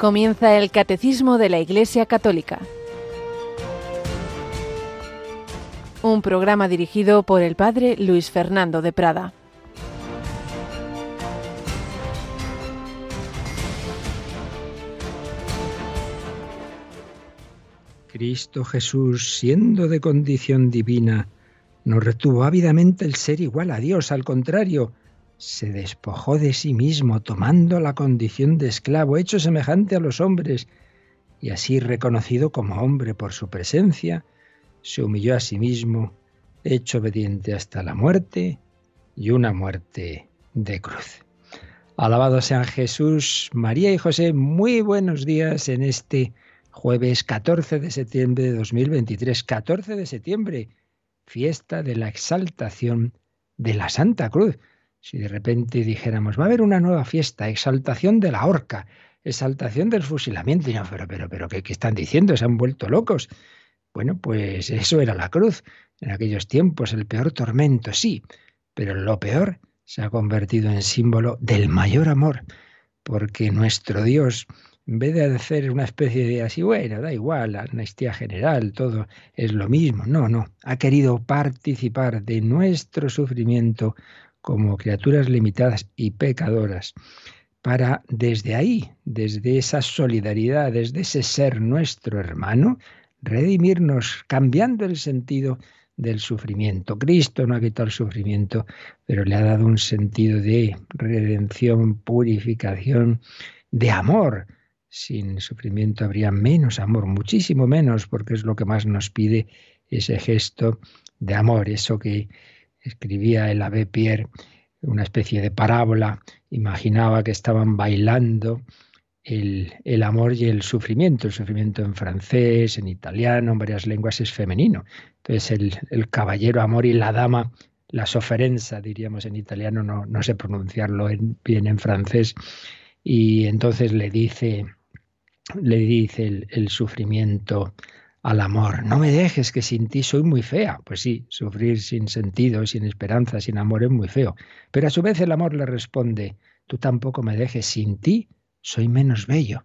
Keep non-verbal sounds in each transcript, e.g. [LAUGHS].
Comienza el Catecismo de la Iglesia Católica. Un programa dirigido por el Padre Luis Fernando de Prada. Cristo Jesús, siendo de condición divina, no retuvo ávidamente el ser igual a Dios, al contrario, se despojó de sí mismo, tomando la condición de esclavo, hecho semejante a los hombres, y así reconocido como hombre por su presencia, se humilló a sí mismo, hecho obediente hasta la muerte y una muerte de cruz. Alabado sean Jesús, María y José, muy buenos días en este jueves 14 de septiembre de 2023, 14 de septiembre, fiesta de la exaltación de la Santa Cruz. Si de repente dijéramos, va a haber una nueva fiesta, exaltación de la horca, exaltación del fusilamiento, y no, pero, pero, pero, ¿qué, ¿qué están diciendo? Se han vuelto locos. Bueno, pues [LAUGHS] eso era la cruz. En aquellos tiempos, el peor tormento, sí, pero lo peor se ha convertido en símbolo del mayor amor, porque nuestro Dios, en vez de hacer una especie de así, bueno, da igual, amnistía general, todo es lo mismo, no, no, ha querido participar de nuestro sufrimiento como criaturas limitadas y pecadoras, para desde ahí, desde esa solidaridad, desde ese ser nuestro hermano, redimirnos, cambiando el sentido del sufrimiento. Cristo no ha quitado el sufrimiento, pero le ha dado un sentido de redención, purificación, de amor. Sin sufrimiento habría menos amor, muchísimo menos, porque es lo que más nos pide ese gesto de amor, eso que escribía el Abbé Pierre una especie de parábola, imaginaba que estaban bailando el, el, amor y el sufrimiento. El sufrimiento en francés, en italiano, en varias lenguas es femenino. Entonces el, el caballero amor y la dama, la soferenza, diríamos en italiano, no, no sé pronunciarlo en, bien en francés. Y entonces le dice, le dice el sufrimiento al amor. No me dejes que sin ti soy muy fea. Pues sí, sufrir sin sentido, sin esperanza, sin amor es muy feo. Pero a su vez el amor le responde, tú tampoco me dejes sin ti, soy menos bello.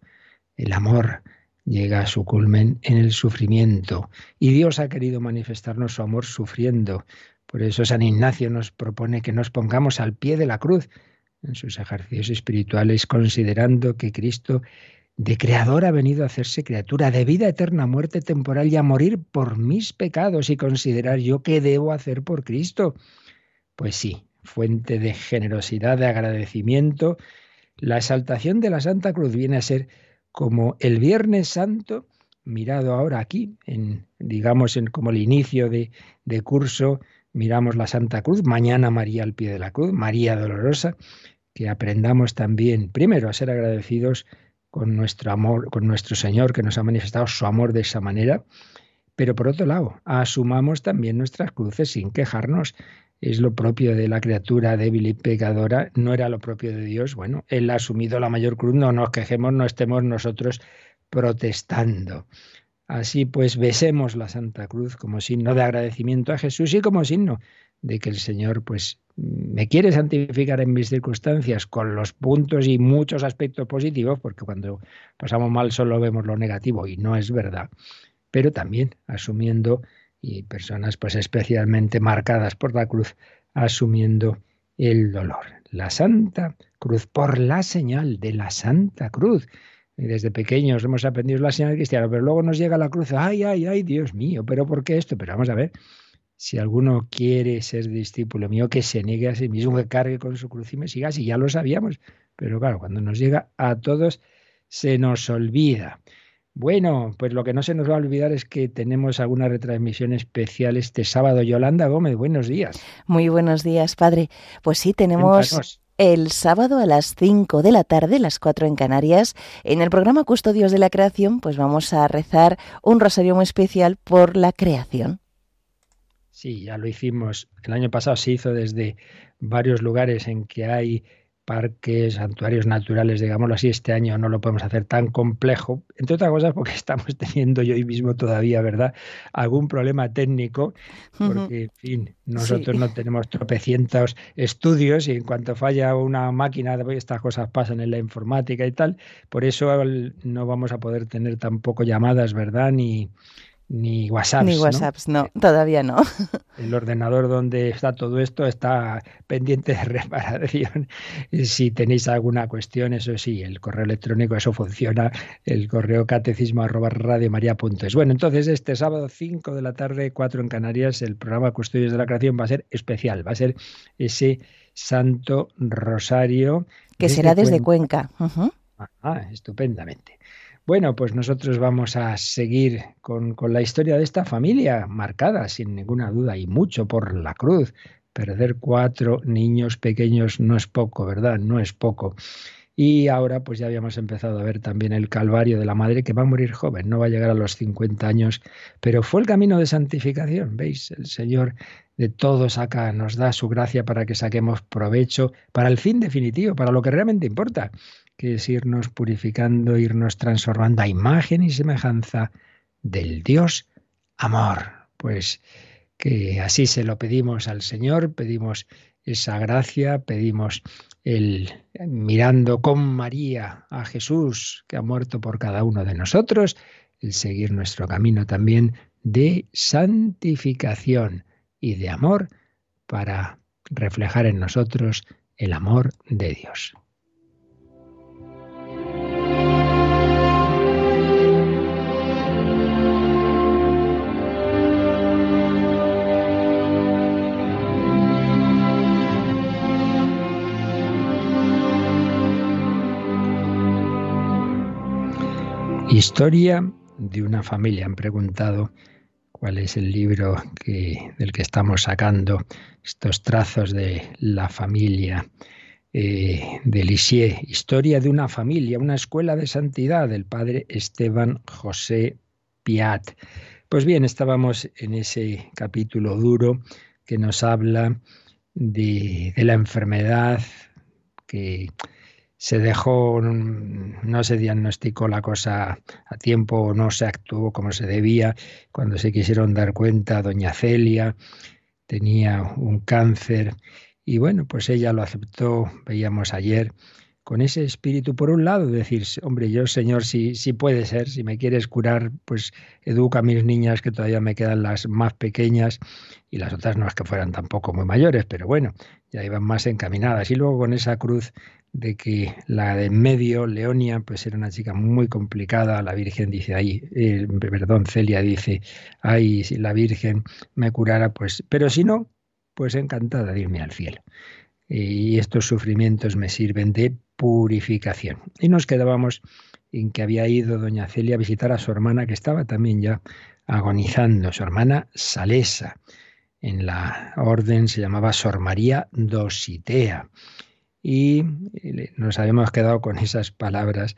El amor llega a su culmen en el sufrimiento y Dios ha querido manifestarnos su amor sufriendo. Por eso San Ignacio nos propone que nos pongamos al pie de la cruz en sus ejercicios espirituales, considerando que Cristo de creador ha venido a hacerse criatura, de vida eterna, muerte temporal y a morir por mis pecados y considerar yo qué debo hacer por Cristo. Pues sí, fuente de generosidad, de agradecimiento. La exaltación de la Santa Cruz viene a ser como el Viernes Santo, mirado ahora aquí, en, digamos, en como el inicio de, de curso, miramos la Santa Cruz, mañana María al pie de la cruz, María dolorosa, que aprendamos también, primero, a ser agradecidos con nuestro amor, con nuestro Señor que nos ha manifestado su amor de esa manera. Pero por otro lado, asumamos también nuestras cruces sin quejarnos. Es lo propio de la criatura débil y pecadora, no era lo propio de Dios. Bueno, Él ha asumido la mayor cruz, no nos quejemos, no estemos nosotros protestando. Así pues, besemos la Santa Cruz como signo de agradecimiento a Jesús y como signo de que el Señor pues me quiere santificar en mis circunstancias con los puntos y muchos aspectos positivos, porque cuando pasamos mal solo vemos lo negativo y no es verdad, pero también asumiendo y personas pues especialmente marcadas por la cruz asumiendo el dolor. La Santa Cruz, por la señal de la Santa Cruz. Y desde pequeños hemos aprendido la señal cristiana, pero luego nos llega la cruz, ay, ay, ay, Dios mío, pero ¿por qué esto? Pero vamos a ver, si alguno quiere ser discípulo mío, que se niegue a sí mismo, que cargue con su cruz y me siga, si ya lo sabíamos. Pero claro, cuando nos llega a todos, se nos olvida. Bueno, pues lo que no se nos va a olvidar es que tenemos alguna retransmisión especial este sábado. Yolanda Gómez, buenos días. Muy buenos días, padre. Pues sí, tenemos el sábado a las 5 de la tarde, las 4 en Canarias, en el programa Custodios de la Creación, pues vamos a rezar un rosario muy especial por la creación. Sí, ya lo hicimos. El año pasado se hizo desde varios lugares en que hay parques, santuarios naturales, digámoslo así, este año no lo podemos hacer tan complejo, entre otras cosas porque [LAUGHS] estamos teniendo yo hoy mismo todavía, ¿verdad?, algún problema técnico, porque, en fin, nosotros no tenemos tropecientos estudios y en cuanto falla una máquina, estas cosas pasan en la informática y tal, por eso no vamos a poder tener tampoco llamadas, ¿verdad?, ni ni WhatsApp. Ni WhatsApps, ¿no? todavía no. [LAUGHS] El ordenador donde está todo esto está pendiente de [LAUGHS] reparación. Si tenéis alguna cuestión, eso sí, el correo electrónico, eso funciona, el correo catecismo arroba radiomaria.es. Bueno, entonces este sábado 5 de la tarde, 4 en Canarias, el programa Custodios de la Creación va a ser especial, va a ser ese Santo Rosario. Que será desde Cuenca. Ah, estupendamente. Bueno, pues nosotros vamos a seguir con, la historia de esta familia, marcada sin ninguna duda y mucho por la cruz. Perder cuatro niños pequeños no es poco, ¿verdad? No es poco. Y ahora pues ya habíamos empezado a ver también el calvario de la madre que va a morir joven, no va a llegar a los 50 años, pero fue el camino de santificación, ¿veis? El Señor de todo saca, nos da su gracia para que saquemos provecho para el fin definitivo, para lo que realmente importa, que es irnos purificando, irnos transformando a imagen y semejanza del Dios amor. Pues que así se lo pedimos al Señor, pedimos esa gracia, pedimos el mirando con María a Jesús que ha muerto por cada uno de nosotros, el seguir nuestro camino también de santificación y de amor para reflejar en nosotros el amor de Dios. Historia de una familia. Han preguntado cuál es el libro del que estamos sacando estos trazos de la familia eh, de Lisieux. Historia de una familia, una escuela de santidad del padre Esteban José Piat. Pues bien, estábamos en ese capítulo duro que nos habla de la enfermedad que se dejó, no se diagnosticó la cosa a tiempo, no se actuó como se debía. Cuando se quisieron dar cuenta, doña Celia tenía un cáncer y bueno, pues ella lo aceptó, veíamos ayer, con ese espíritu, por un lado, decir, hombre, yo Señor, si, si puede ser, si me quieres curar, pues educa a mis niñas que todavía me quedan las más pequeñas y las otras no es que fueran tampoco muy mayores, pero bueno, ya iban más encaminadas. Y luego con esa cruz de que la de en medio, Leonia, pues era una chica muy complicada. La Virgen dice, ay, eh, perdón, Celia dice, ay, si la Virgen me curara, pues, pero si no, pues encantada de irme al cielo. Y estos sufrimientos me sirven de purificación. Y nos quedábamos en que había ido doña Celia a visitar a su hermana, que estaba también ya agonizando, su hermana Salesa. En la orden se llamaba Sor María Dositea y nos habíamos quedado con esas palabras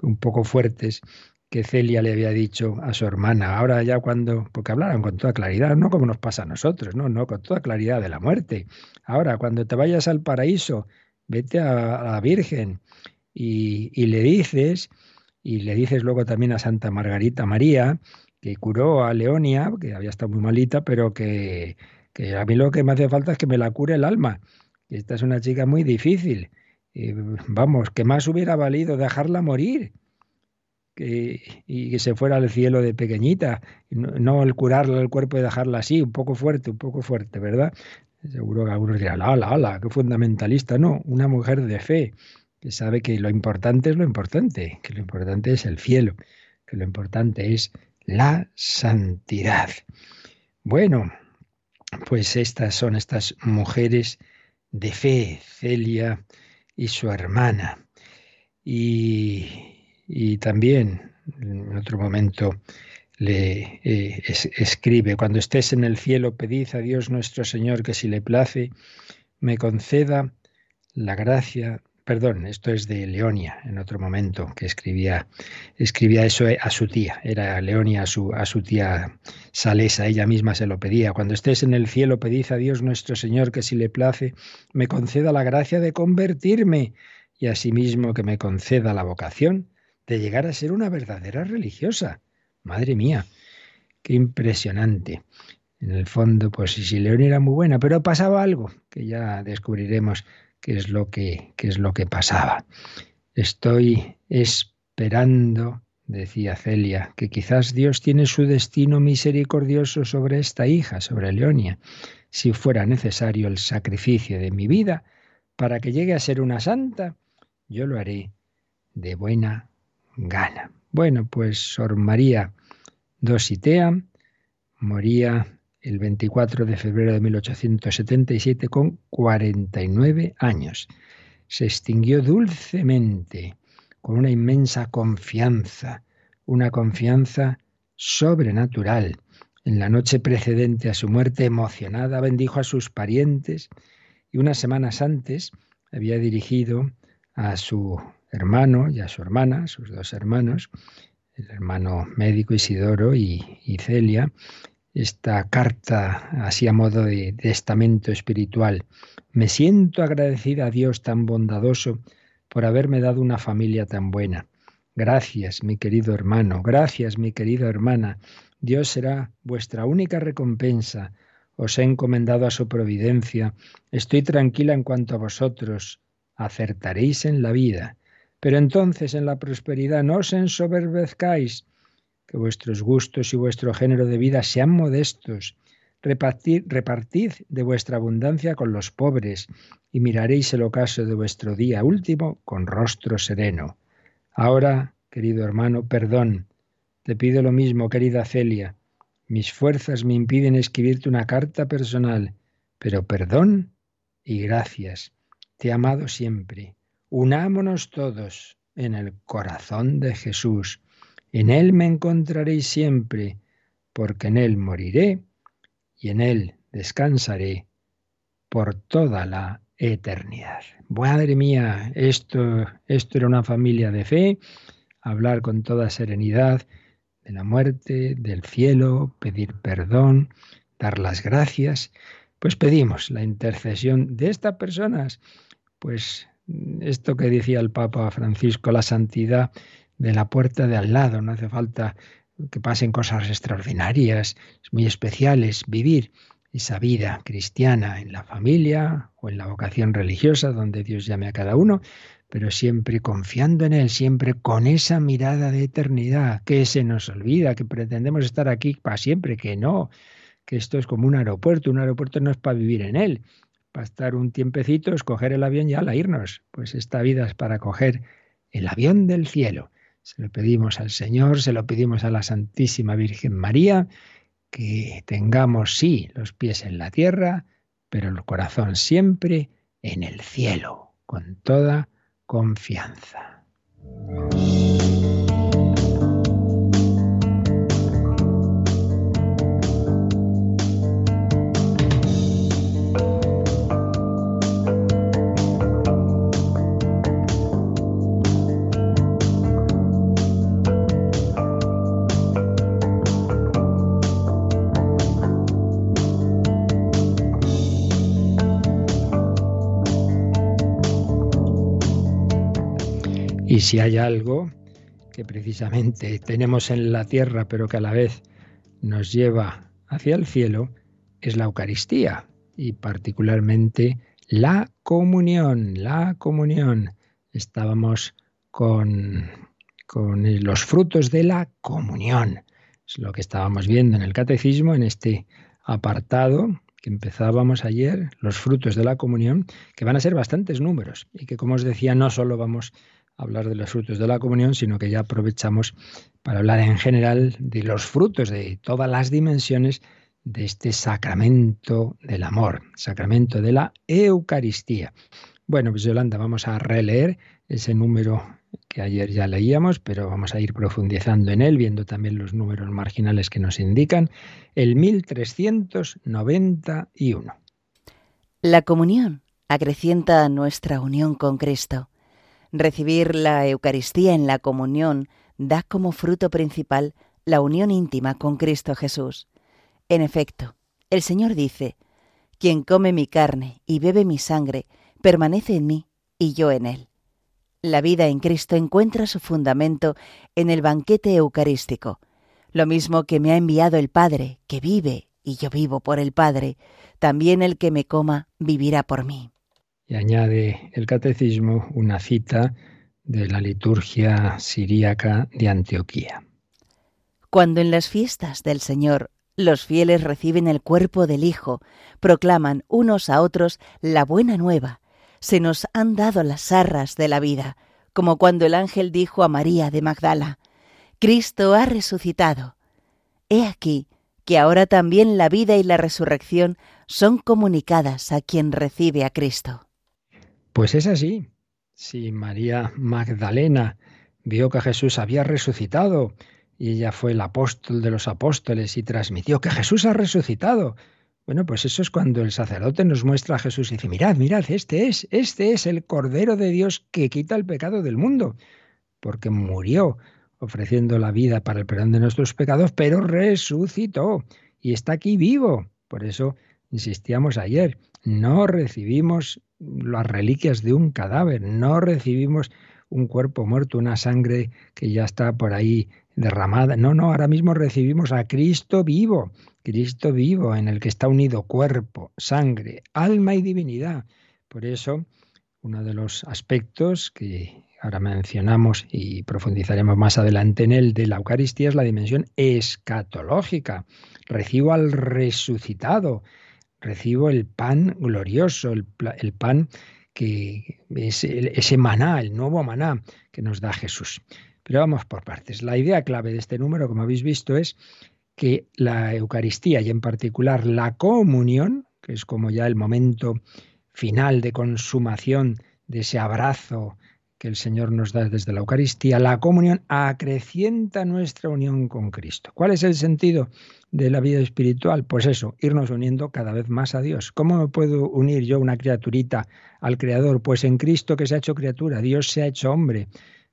un poco fuertes que Celia le había dicho a su hermana. Ahora ya cuando, porque hablaron con toda claridad, no como nos pasa a nosotros, no, no, con toda claridad de la muerte. Ahora, cuando te vayas al paraíso, vete a, la Virgen y, y, le dices, y le dices luego también a Santa Margarita María, que curó a Leonia, que había estado muy malita, pero que, que a mí lo que me hace falta es que me la cure el alma esta es una chica muy difícil. vamos, que más hubiera valido dejarla morir y que se fuera al cielo de pequeñita, no, el curarla el cuerpo y dejarla así, un poco fuerte, un poco fuerte, ¿verdad? Seguro que algunos dirán, ala, ala, qué fundamentalista. No, una mujer de fe, que sabe que lo importante es lo importante, que lo importante es el cielo, que lo importante es la santidad. Bueno, pues estas son estas mujeres de fe, Celia y su hermana. Y, también, en otro momento, le eh, escribe, cuando estés en el cielo, pedid a Dios nuestro Señor que si le place, me conceda la gracia perdón, esto es de Leonia, en otro momento, que escribía, escribía eso a su tía, era Leonia a su, a su tía Salesa, ella misma se lo pedía. Cuando estés en el cielo, pedid a Dios nuestro Señor que si le place, me conceda la gracia de convertirme y asimismo que me conceda la vocación de llegar a ser una verdadera religiosa. Madre mía, qué impresionante. En el fondo, pues si Leonia era muy buena, pero pasaba algo que ya descubriremos qué es lo que, qué es lo que pasaba. Estoy esperando, decía Celia, que quizás Dios tiene su destino misericordioso sobre esta hija, sobre Leonia, si fuera necesario el sacrificio de mi vida para que llegue a ser una santa, yo lo haré de buena gana. Bueno, pues Sor María Dositea moría el 24 de febrero de 1877 con 49 años. Se extinguió dulcemente, con una inmensa confianza, una confianza sobrenatural. En la noche precedente a su muerte, emocionada, bendijo a sus parientes y unas semanas antes había dirigido a su hermano y a su hermana, sus dos hermanos, el hermano médico Isidoro y, y Celia, esta carta así a modo de testamento espiritual. Me siento agradecida a Dios tan bondadoso por haberme dado una familia tan buena. Gracias, mi querido hermano, gracias, mi querida hermana. Dios será vuestra única recompensa. Os he encomendado a su providencia. Estoy tranquila en cuanto a vosotros. Acertaréis en la vida. Pero entonces en la prosperidad no os ensoberbezcáis que vuestros gustos y vuestro género de vida sean modestos. Repartid, repartid de vuestra abundancia con los pobres y miraréis el ocaso de vuestro día último con rostro sereno. Ahora, querido hermano, perdón. Te pido lo mismo, querida Celia. Mis fuerzas me impiden escribirte una carta personal, pero perdón y gracias. Te he amado siempre. Unámonos todos en el corazón de Jesús. En Él me encontraréis siempre, porque en Él moriré y en Él descansaré por toda la eternidad. Madre mía, esto, esto era una familia de fe, hablar con toda serenidad de la muerte, del cielo, pedir perdón, dar las gracias. Pues pedimos la intercesión de estas personas. Pues esto que decía el Papa Francisco, la santidad de la puerta de al lado. No hace falta que pasen cosas extraordinarias, muy especiales, vivir esa vida cristiana en la familia o en la vocación religiosa, donde Dios llame a cada uno, pero siempre confiando en Él, siempre con esa mirada de eternidad, que se nos olvida, que pretendemos estar aquí para siempre, que no, que esto es como un aeropuerto, un aeropuerto no es para vivir en él, para estar un tiempecito, escoger el avión y ala irnos, pues esta vida es para coger el avión del cielo. Se lo pedimos al Señor, se lo pedimos a la Santísima Virgen María, que tengamos, sí, los pies en la tierra, pero el corazón siempre en el cielo, con toda confianza. Si hay algo que precisamente tenemos en la tierra, pero que a la vez nos lleva hacia el cielo, es la Eucaristía y particularmente la comunión, la comunión. Estábamos con, con los frutos de la comunión. Es lo que estábamos viendo en el catecismo, en este apartado que empezábamos ayer, los frutos de la comunión, que van a ser bastantes números y que, como os decía, no solo vamos hablar de los frutos de la comunión, sino que ya aprovechamos para hablar en general de los frutos de todas las dimensiones de este sacramento del amor, sacramento de la Eucaristía. Bueno, pues Yolanda, vamos a releer ese número que ayer ya leíamos, pero vamos a ir profundizando en él, viendo también los números marginales que nos indican, el 1391. La comunión acrecienta nuestra unión con Cristo Recibir la Eucaristía en la comunión da como fruto principal la unión íntima con Cristo Jesús. En efecto, el Señor dice, Quien come mi carne y bebe mi sangre, permanece en mí y yo en él. La vida en Cristo encuentra su fundamento en el banquete eucarístico, lo mismo que me ha enviado el Padre, que vive y yo vivo por el Padre, también el que me coma vivirá por mí. Y añade el catecismo una cita de la liturgia siríaca de Antioquía. Cuando en las fiestas del Señor los fieles reciben el cuerpo del Hijo, proclaman unos a otros la buena nueva, se nos han dado las arras de la vida, como cuando el ángel dijo a María de Magdala, Cristo ha resucitado. He aquí que ahora también la vida y la resurrección son comunicadas a quien recibe a Cristo. Pues es así. Si María Magdalena vio que Jesús había resucitado y ella fue el apóstol de los apóstoles y transmitió que Jesús ha resucitado, bueno, pues eso es cuando el sacerdote nos muestra a Jesús y dice, mirad, mirad, este es, este es el Cordero de Dios que quita el pecado del mundo, porque murió ofreciendo la vida para el perdón de nuestros pecados, pero resucitó y está aquí vivo. Por eso insistíamos ayer, no recibimos las reliquias de un cadáver, no recibimos un cuerpo muerto, una sangre que ya está por ahí derramada. No, no, ahora mismo recibimos a Cristo vivo, Cristo vivo, en el que está unido cuerpo, sangre, alma y divinidad. Por eso, uno de los aspectos que ahora mencionamos y profundizaremos más adelante en él de la Eucaristía es la dimensión escatológica. Recibo al resucitado, recibo el pan glorioso, el, pan que es ese maná, el nuevo maná que nos da Jesús. Pero vamos por partes. La idea clave de este número, como habéis visto, es que la Eucaristía y en particular la comunión, que es como ya el momento final de consumación de ese abrazo que el Señor nos da desde la Eucaristía, la comunión acrecienta nuestra unión con Cristo. ¿Cuál es el sentido de la vida espiritual? Pues eso, irnos uniendo cada vez más a Dios. ¿Cómo puedo unir yo, una criaturita, al Creador? Pues en Cristo que se ha hecho criatura, Dios se ha hecho hombre.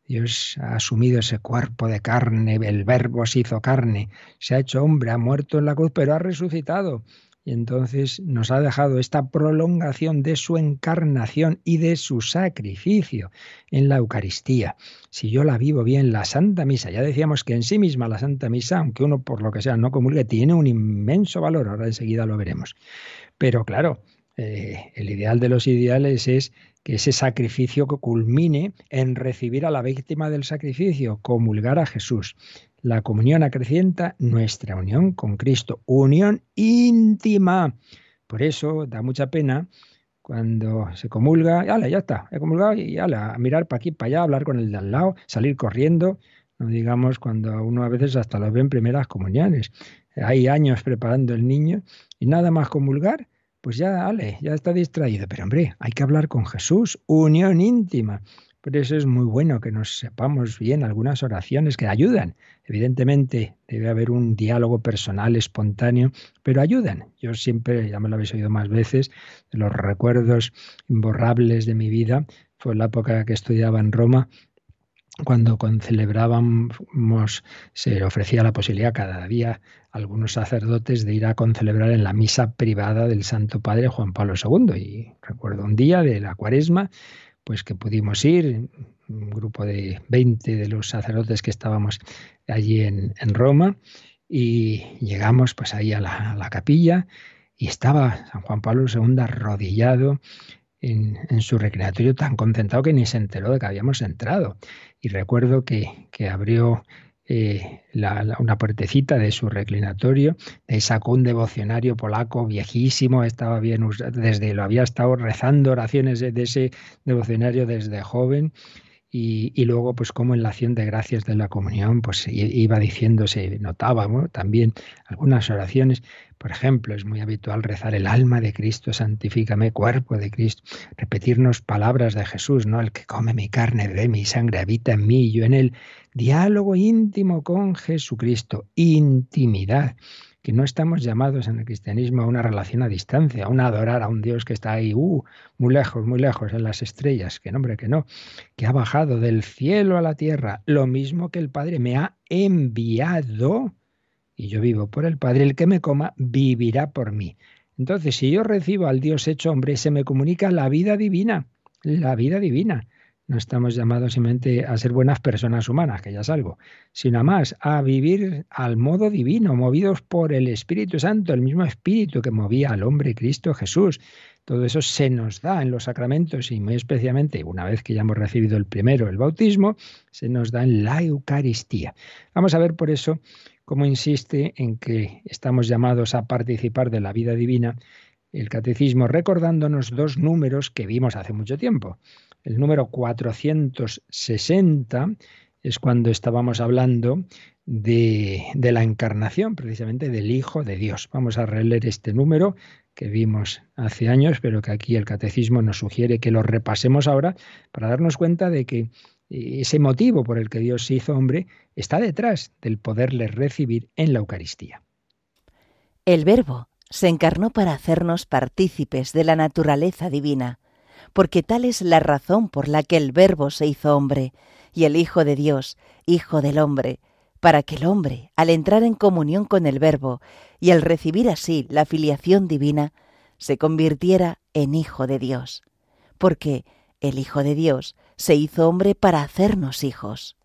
Dios ha asumido ese cuerpo de carne, el verbo se hizo carne, se ha hecho hombre, ha muerto en la cruz, pero ha resucitado. Y entonces nos ha dejado esta prolongación de su encarnación y de su sacrificio en la Eucaristía. Si yo la vivo bien, la Santa Misa, ya decíamos que en sí misma la Santa Misa, aunque uno por lo que sea no comulgue, tiene un inmenso valor, ahora enseguida lo veremos. Pero claro, eh, el ideal de los ideales es que ese sacrificio que culmine en recibir a la víctima del sacrificio, comulgar a Jesús. La comunión acrecienta nuestra unión con Cristo, unión íntima. Por eso da mucha pena cuando se comulga, ya está, he comulgado y a mirar para aquí, para allá, hablar con el de al lado, salir corriendo. No digamos cuando uno a veces hasta lo ve en primeras comuniones. Hay años preparando el niño y nada más comulgar, pues ya, dale, ya está distraído. Pero hombre, hay que hablar con Jesús, unión íntima. Por eso es muy bueno que nos sepamos bien algunas oraciones que ayudan. Evidentemente debe haber un diálogo personal, espontáneo, pero ayudan. Yo siempre, ya me lo habéis oído más veces, de los recuerdos imborrables de mi vida, fue la época que estudiaba en Roma, cuando celebrábamos, se ofrecía la posibilidad cada día a algunos sacerdotes de ir a concelebrar en la misa privada del Santo Padre Juan Pablo II. Y recuerdo un día de la cuaresma pues que pudimos ir, un grupo de 20 de los sacerdotes que estábamos allí en, Roma, y llegamos pues ahí a la, capilla y estaba San Juan Pablo II arrodillado en, su recreatorio tan concentrado que ni se enteró de que habíamos entrado. Y recuerdo que, que abrió eh, una puertecita de su reclinatorio, de sacó un devocionario polaco viejísimo, estaba bien desde lo había estado rezando oraciones de, ese devocionario desde joven. Y, luego, pues como en la acción de gracias de la comunión, pues iba diciéndose, notaba también algunas oraciones. Por ejemplo, es muy habitual rezar el alma de Cristo, santifícame, cuerpo de Cristo, repetirnos palabras de Jesús, ¿no? El que come mi carne, bebe mi sangre, habita en mí, yo en él. Diálogo íntimo con Jesucristo, intimidad. Que no estamos llamados en el cristianismo a una relación a distancia, a un adorar a un Dios que está ahí, uh, muy lejos, muy lejos, en las estrellas, que nombre que no, que ha bajado del cielo a la tierra, lo mismo que el Padre me ha enviado y yo vivo por el Padre, el que me coma vivirá por mí. Entonces, si yo recibo al Dios hecho hombre, se me comunica la vida divina, la vida divina. No estamos llamados simplemente a ser buenas personas humanas, que ya es algo, sino más a vivir al modo divino, movidos por el Espíritu Santo, el mismo Espíritu que movía al hombre Cristo Jesús. Todo eso se nos da en los sacramentos y muy especialmente una vez que ya hemos recibido el primero, el bautismo, se nos da en la Eucaristía. Vamos a ver por eso cómo insiste en que estamos llamados a participar de la vida divina el catecismo recordándonos dos números que vimos hace mucho tiempo. El número 460 es cuando estábamos hablando de, la encarnación, precisamente del Hijo de Dios. Vamos a releer este número que vimos hace años, pero que aquí el catecismo nos sugiere que lo repasemos ahora para darnos cuenta de que ese motivo por el que Dios se hizo hombre está detrás del poderle recibir en la Eucaristía. El Verbo se encarnó para hacernos partícipes de la naturaleza divina porque tal es la razón por la que el Verbo se hizo hombre, y el Hijo de Dios, Hijo del hombre, para que el hombre, al entrar en comunión con el Verbo y al recibir así la filiación divina, se convirtiera en Hijo de Dios, porque el Hijo de Dios se hizo hombre para hacernos hijos.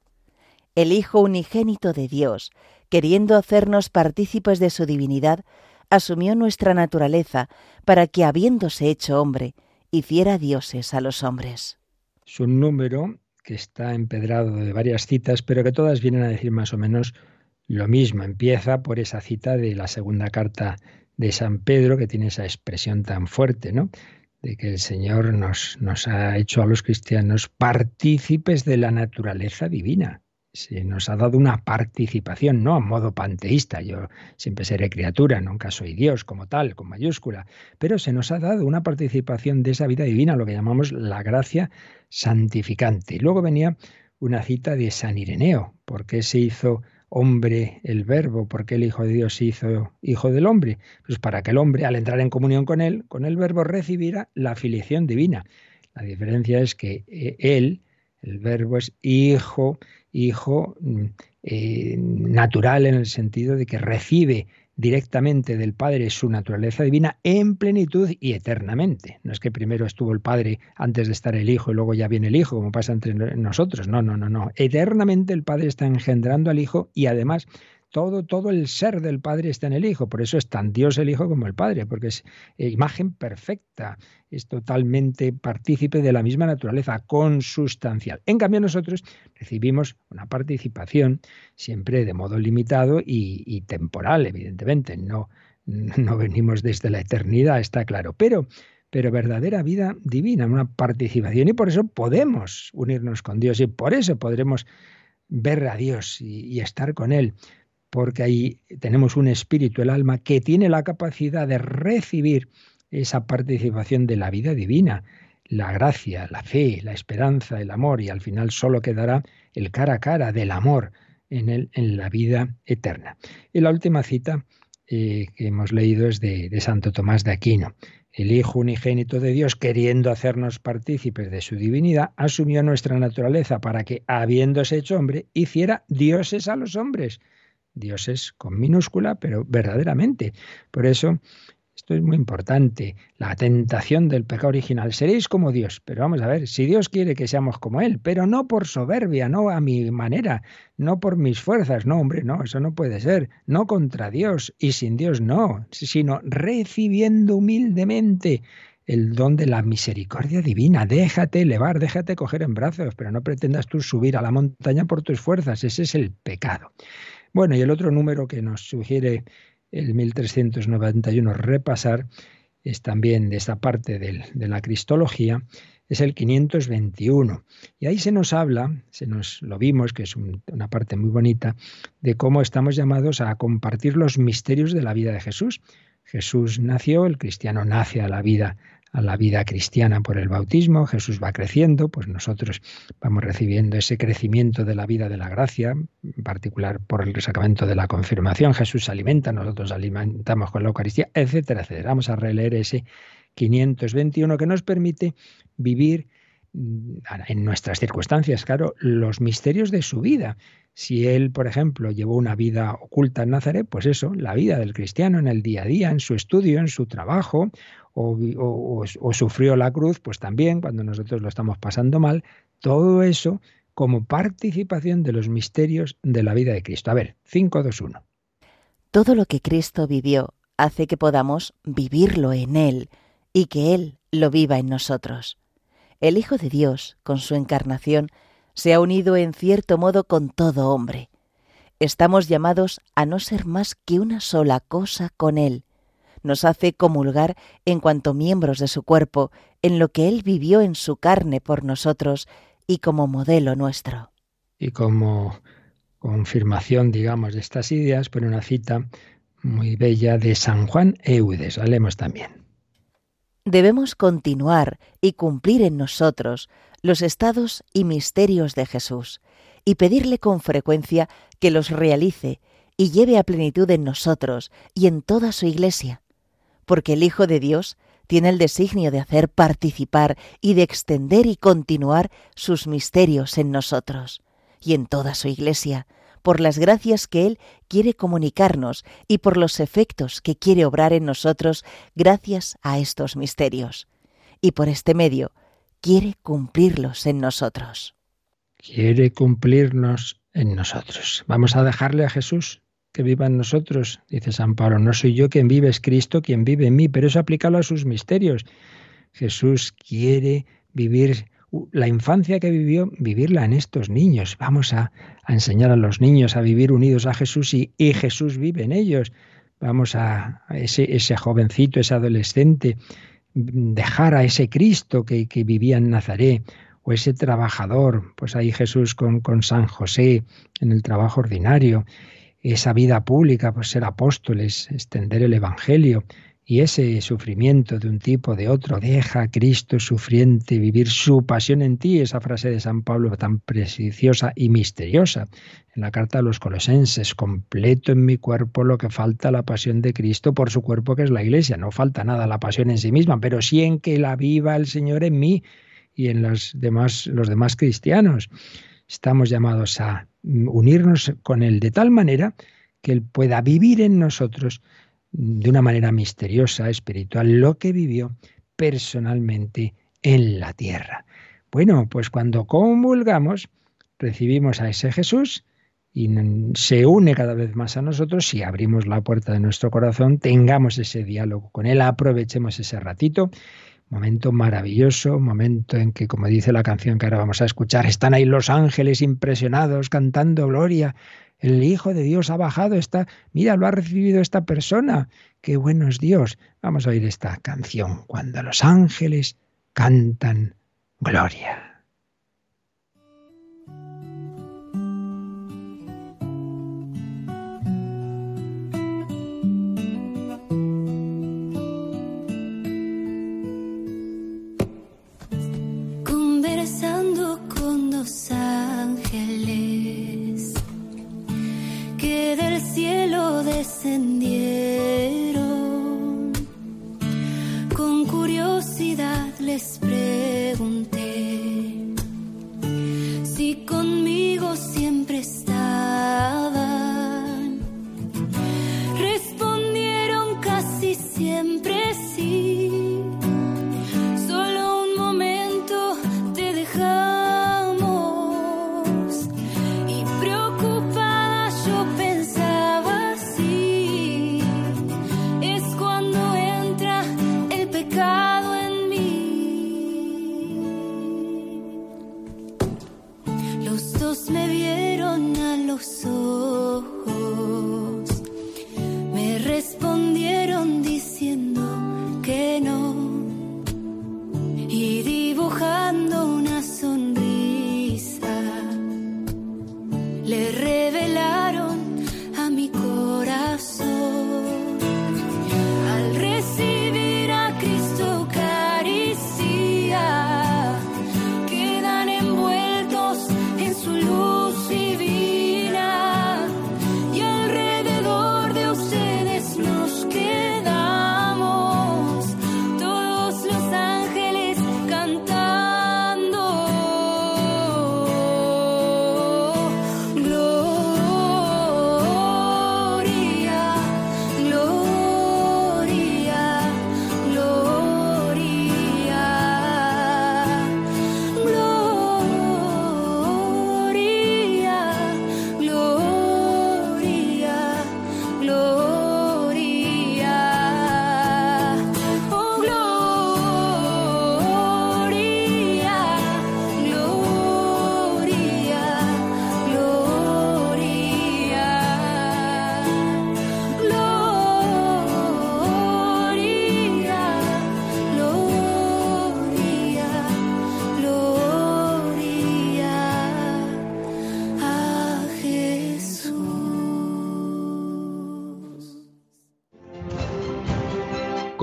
El Hijo unigénito de Dios, queriendo hacernos partícipes de su divinidad, asumió nuestra naturaleza para que, habiéndose hecho hombre, hiciera dioses a los hombres. Es un número que está empedrado de varias citas, pero que todas vienen a decir más o menos lo mismo. Empieza por esa cita de la segunda carta de San Pedro, que tiene esa expresión tan fuerte, ¿no? De que el Señor nos, nos ha hecho a los cristianos partícipes de la naturaleza divina se nos ha dado una participación, no a modo panteísta, yo siempre seré criatura, nunca soy Dios como tal, con mayúscula, pero se nos ha dado una participación de esa vida divina, lo que llamamos la gracia santificante. Y luego venía una cita de San Ireneo, ¿por qué se hizo hombre el verbo? ¿Por qué el Hijo de Dios se hizo hijo del hombre? Pues para que el hombre, al entrar en comunión con él, con el verbo, recibiera la filiación divina. La diferencia es que eh, él, el verbo es hijo hijo mm, eh, natural en el sentido de que recibe directamente del Padre su naturaleza divina en plenitud y eternamente. No es que primero estuvo el Padre antes de estar el Hijo y luego ya viene el Hijo, como pasa entre nosotros. No, no, no, no. Eternamente el Padre está engendrando al Hijo y además todo, todo el ser del Padre está en el Hijo. Por eso es tan Dios el Hijo como el Padre, porque es eh, imagen perfecta, es totalmente partícipe de la misma naturaleza, consustancial. En cambio, nosotros recibimos una participación siempre de modo limitado y, temporal, evidentemente. No, no venimos desde la eternidad, está claro. Pero pero verdadera vida divina, una participación. Y por eso podemos unirnos con Dios y por eso podremos ver a Dios y estar con Él porque ahí tenemos un espíritu, el alma, que tiene la capacidad de recibir esa participación de la vida divina, la gracia, la fe, la esperanza, el amor, y al final solo quedará el cara a cara del amor en, el, en la vida eterna. Y la última cita eh, que hemos leído es de, de Santo Tomás de Aquino. El Hijo unigénito de Dios, queriendo hacernos partícipes de su divinidad, asumió nuestra naturaleza para que, habiéndose hecho hombre, hiciera dioses a los hombres Dios es con minúscula, pero verdaderamente. Por eso, esto es muy importante, la tentación del pecado original. Seréis como Dios, pero vamos a ver, si Dios quiere que seamos como Él, pero no por soberbia, no a mi manera, no por mis fuerzas, no, hombre, no, eso no puede ser, no contra Dios y sin Dios no, sino recibiendo humildemente el don de la misericordia divina. Déjate elevar, déjate coger en brazos, pero no pretendas tú subir a la montaña por tus fuerzas. Ese es el pecado. Bueno, y el otro número que nos sugiere el 1391 repasar es también de esta parte de la cristología, es el 521. Y ahí se nos habla, se nos lo vimos, que es una parte muy bonita, de cómo estamos llamados a compartir los misterios de la vida de Jesús. Jesús nació, el cristiano nace a la vida a la vida cristiana por el bautismo, Jesús va creciendo, pues nosotros vamos recibiendo ese crecimiento de la vida de la gracia, en particular por el sacramento de la confirmación, Jesús se alimenta, nosotros alimentamos con la Eucaristía, etcétera, etcétera. Vamos a releer ese 521 que nos permite vivir mm, en nuestras circunstancias, claro, los misterios de su vida. Si él, por ejemplo, llevó una vida oculta en Nazaret, pues eso, la vida del cristiano en el día a día, en su estudio, en su trabajo, o, sufrió la cruz, pues también cuando nosotros lo estamos pasando mal, todo eso como participación de los misterios de la vida de Cristo. A ver, 5, 2, 1. Todo lo que Cristo vivió hace que podamos vivirlo en Él y que Él lo viva en nosotros. El Hijo de Dios, con su encarnación, se ha unido en cierto modo con todo hombre. Estamos llamados a no ser más que una sola cosa con Él. Nos hace comulgar en cuanto miembros de su cuerpo, en lo que Él vivió en su carne por nosotros y como modelo nuestro. Y como confirmación, digamos, de estas ideas, pone una cita muy bella de San Juan Eudes. Hablemos también. Debemos continuar y cumplir en nosotros los estados y misterios de Jesús, y pedirle con frecuencia que los realice y lleve a plenitud en nosotros y en toda su Iglesia, porque el Hijo de Dios tiene el designio de hacer participar y de extender y continuar sus misterios en nosotros y en toda su Iglesia, por las gracias que Él quiere comunicarnos y por los efectos que quiere obrar en nosotros gracias a estos misterios. Y por este medio, quiere cumplirlos en nosotros. Quiere cumplirnos en nosotros. Vamos a dejarle a Jesús que viva en nosotros, dice San Pablo. No soy yo quien vive, es Cristo quien vive en mí, pero eso aplícalo a sus misterios. Jesús quiere vivir la infancia que vivió, vivirla en estos niños. Vamos a, enseñar a los niños a vivir unidos a Jesús y, Jesús vive en ellos. Vamos a, ese jovencito, ese adolescente, dejar a ese Cristo que, vivía en Nazaret, o ese trabajador, pues ahí Jesús con, con San José en el trabajo ordinario, esa vida pública, pues ser apóstoles, extender el Evangelio, y ese sufrimiento de un tipo, de otro, deja a Cristo sufriente vivir su pasión en ti, esa frase de San Pablo tan preciosa y misteriosa. En la carta a los colosenses, completo en mi cuerpo lo que falta la pasión de Cristo por su cuerpo que es la iglesia. No falta nada la pasión en sí misma, pero sí en que la viva el Señor en mí y en los demás, los demás cristianos. Estamos llamados a unirnos con Él de tal manera que Él pueda vivir en nosotros de una manera misteriosa, espiritual, lo que vivió personalmente en la tierra. Bueno, pues cuando comulgamos, recibimos a ese Jesús y se une cada vez más a nosotros si abrimos la puerta de nuestro corazón, tengamos ese diálogo con Él, aprovechemos ese ratito. Momento maravilloso, momento en que, como dice la canción que ahora vamos a escuchar, están ahí los ángeles impresionados cantando gloria el Hijo de Dios ha bajado, está, mira, lo ha recibido esta persona. Qué bueno es Dios. Vamos a oír esta canción, cuando los ángeles cantan gloria.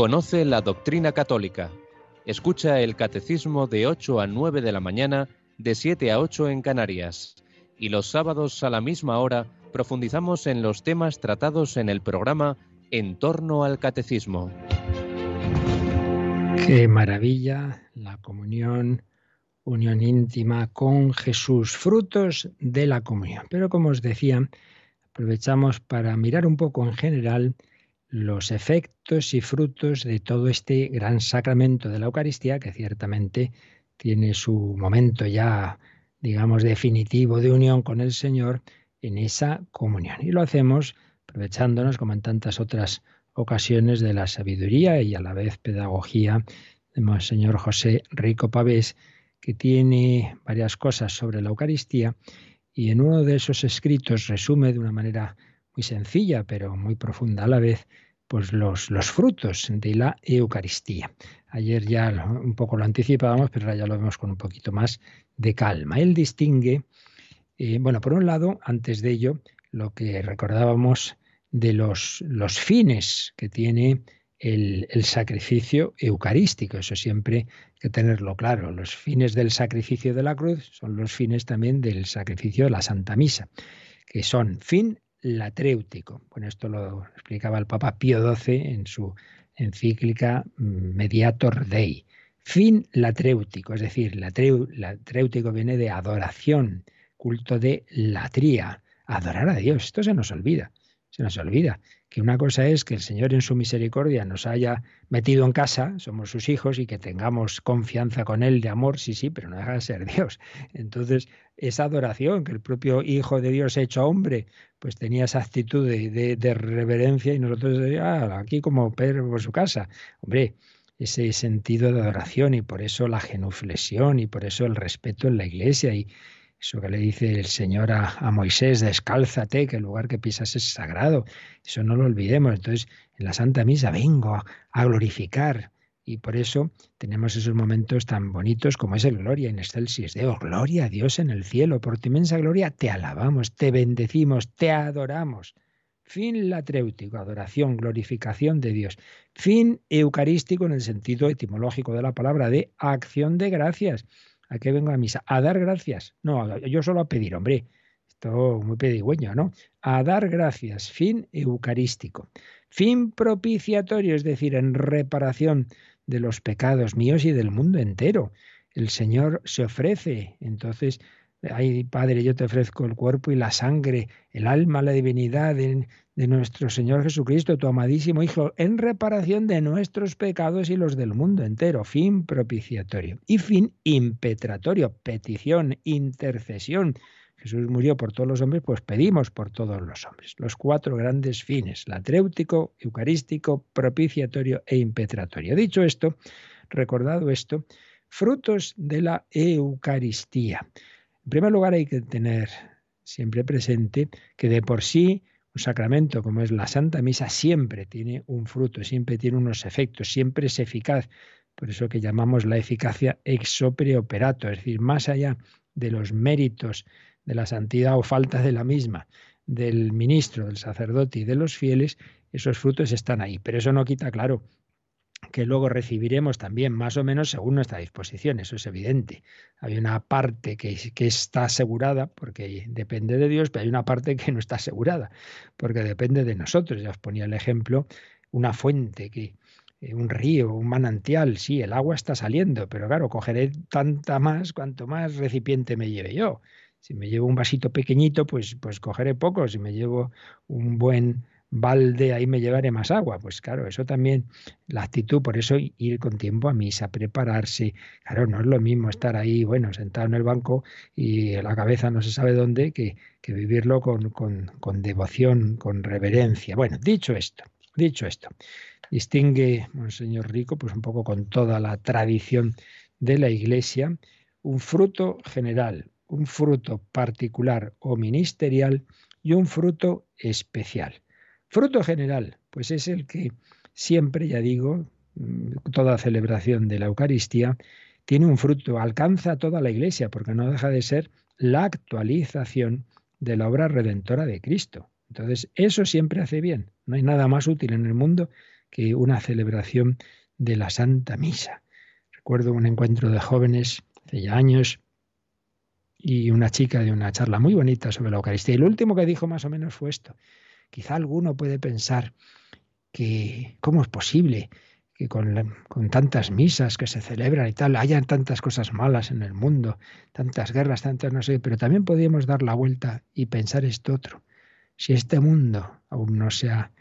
Conoce la doctrina católica. Escucha el catecismo de 8 a 9 de la mañana, de 7 a 8 en Canarias. Y los sábados a la misma hora profundizamos en los temas tratados en el programa En torno al catecismo. Qué maravilla la comunión, unión íntima con Jesús, frutos de la comunión. Pero como os decía, aprovechamos para mirar un poco en general los efectos y frutos de todo este gran sacramento de la Eucaristía, que ciertamente tiene su momento ya, digamos, definitivo de unión con el Señor en esa comunión. Y lo hacemos aprovechándonos, como en tantas otras ocasiones, de la sabiduría y a la vez pedagogía de Monseñor José Rico Pavés, que tiene varias cosas sobre la Eucaristía y en uno de esos escritos resume de una manera muy sencilla, pero muy profunda a la vez, pues los, los frutos de la Eucaristía. Ayer ya un poco lo anticipábamos, pero ahora ya lo vemos con un poquito más de calma. Él distingue, eh, bueno, por un lado, antes de ello, lo que recordábamos de los, los fines que tiene el, el, sacrificio eucarístico. Eso siempre hay que tenerlo claro. Los fines del sacrificio de la cruz son los fines también del sacrificio de la Santa Misa, que son fin latréutico. Bueno, esto lo explicaba el Papa Pío XII en su encíclica Mediator Dei. Fin latréutico, es decir, latréutico viene de adoración, culto de latría, adorar a Dios. Esto se nos olvida, se nos olvida que una cosa es que el Señor en su misericordia nos haya metido en casa, somos sus hijos, y que tengamos confianza con Él de amor, sí, sí, pero no deja de ser Dios. Entonces, esa adoración que el propio Hijo de Dios hecho hombre, pues tenía esa actitud de, reverencia y nosotros, ah, aquí como Pedro por su casa. Hombre, ese sentido de adoración y por eso la genuflexión y por eso el respeto en la iglesia y, eso que le dice el Señor a, Moisés, descálzate, que el lugar que pisas es sagrado. Eso no lo olvidemos. Entonces, en la Santa Misa vengo a, glorificar. Y por eso tenemos esos momentos tan bonitos como es el Gloria en Excelsis Deo. Gloria a Dios en el cielo. Por tu inmensa gloria te alabamos, te bendecimos, te adoramos. Fin latréutico, adoración, glorificación de Dios. Fin eucarístico en el sentido etimológico de la palabra de acción de gracias. ¿A qué vengo a misa? A dar gracias. No, yo solo a pedir, hombre. Esto muy pedigüeño, ¿no? A dar gracias. Fin eucarístico. Fin propiciatorio, es decir, en reparación de los pecados míos y del mundo entero. El Señor se ofrece. Entonces, ay Padre, yo te ofrezco el cuerpo y la sangre, el alma, la divinidad, en, de nuestro Señor Jesucristo, tu amadísimo Hijo, en reparación de nuestros pecados y los del mundo entero. Fin propiciatorio. Y fin impetratorio, petición, intercesión. Jesús murió por todos los hombres, pues pedimos por todos los hombres. Los cuatro grandes fines, latréutico, eucarístico, propiciatorio e impetratorio. Dicho esto, recordado esto, frutos de la Eucaristía. En primer lugar hay que tener siempre presente que de por sí un sacramento como es la Santa Misa siempre tiene un fruto, siempre tiene unos efectos, siempre es eficaz. Por eso que llamamos la eficacia ex opere operato, es decir, más allá de los méritos de la santidad o falta de la misma del ministro, del sacerdote y de los fieles, esos frutos están ahí. Pero eso no quita, claro, que luego recibiremos también más o menos según nuestra disposición, eso es evidente. Hay una parte que, que, está asegurada, porque depende de Dios, pero hay una parte que no está asegurada, porque depende de nosotros. Ya os ponía el ejemplo, una fuente que eh, un río, un manantial, sí, el agua está saliendo, pero claro, cogeré tanta más cuanto más recipiente me lleve yo. Si me llevo un vasito pequeñito, pues, pues cogeré poco. Si me llevo un buen balde, ahí me llevaré más agua. Pues claro, eso también, la actitud, por eso ir con tiempo a misa, prepararse. Claro, no es lo mismo estar ahí, bueno, sentado en el banco y la cabeza no se sabe dónde, que, que vivirlo con, con, con devoción, con reverencia. Bueno, dicho esto, dicho esto, distingue Monseñor Rico, pues un poco con toda la tradición de la Iglesia, un fruto general, un fruto particular o ministerial y un fruto especial. Fruto general, pues es el que siempre, ya digo, mm, toda celebración de la Eucaristía tiene un fruto, alcanza a toda la Iglesia, porque no deja de ser la actualización de la obra redentora de Cristo. Entonces, eso siempre hace bien. No hay nada más útil en el mundo que una celebración de la Santa Misa. Recuerdo un encuentro de jóvenes hace ya años y una chica de una charla muy bonita sobre la Eucaristía. Y lo último que dijo más o menos fue esto. Quizá alguno puede pensar que cómo es posible que con, tantas misas que se celebran y tal, hayan tantas cosas malas en el mundo, tantas guerras, tantas no sé, pero también podríamos dar la vuelta y pensar esto otro. Si este mundo aún no se ha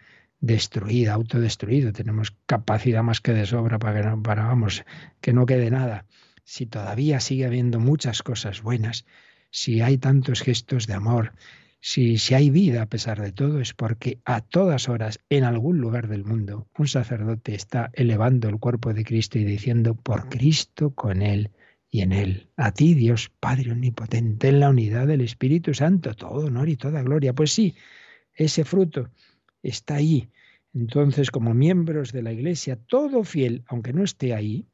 destruido, autodestruido, tenemos capacidad más que de sobra para que no, para, vamos, que no quede nada. Si todavía sigue habiendo muchas cosas buenas, si hay tantos gestos de amor, si, si hay vida a pesar de todo, es porque a todas horas, en algún lugar del mundo, un sacerdote está elevando el cuerpo de Cristo y diciendo, por Cristo, con Él y en Él. A ti, Dios Padre Omnipotente, en la unidad del Espíritu Santo, todo honor y toda gloria. Pues sí, ese fruto está ahí. Entonces, como miembros de la Iglesia, todo fiel, aunque no esté ahí,